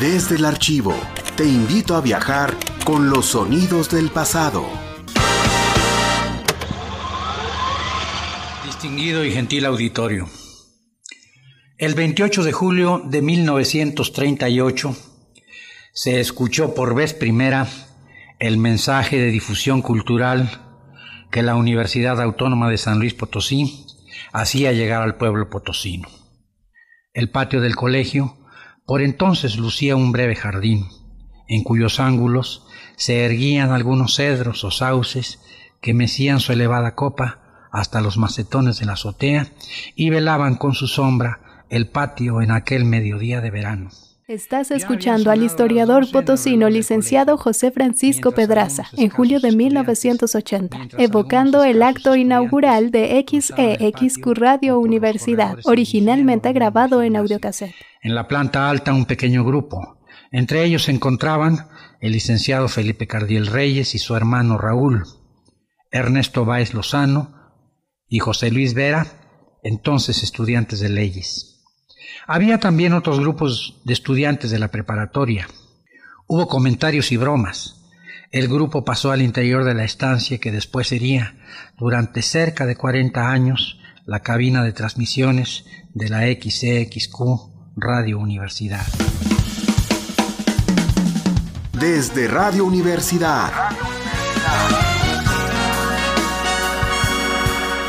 Desde el archivo, te invito a viajar con los sonidos del pasado. Distinguido y gentil auditorio. El 28 de julio de 1938 se escuchó por vez primera el mensaje de difusión cultural que la Universidad Autónoma de San Luis Potosí hacía llegar al pueblo potosino. El patio del colegio por entonces lucía un breve jardín, en cuyos ángulos se erguían algunos cedros o sauces que mecían su elevada copa hasta los macetones de la azotea y velaban con su sombra el patio en aquel mediodía de verano. Estás escuchando al historiador potosino licenciado José Francisco Pedraza en julio de 1980, evocando el acto inaugural de XEXQ Radio Universidad, originalmente grabado en audiocassette. En la planta alta un pequeño grupo. Entre ellos se encontraban el licenciado Felipe Cardiel Reyes y su hermano Raúl, Ernesto Báez Lozano y José Luis Vera, entonces estudiantes de leyes. Había también otros grupos de estudiantes de la preparatoria. Hubo comentarios y bromas. El grupo pasó al interior de la estancia que después sería, durante cerca de 40 años, la cabina de transmisiones de la XCXQ Radio Universidad. Desde Radio Universidad.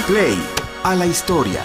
Play a la historia.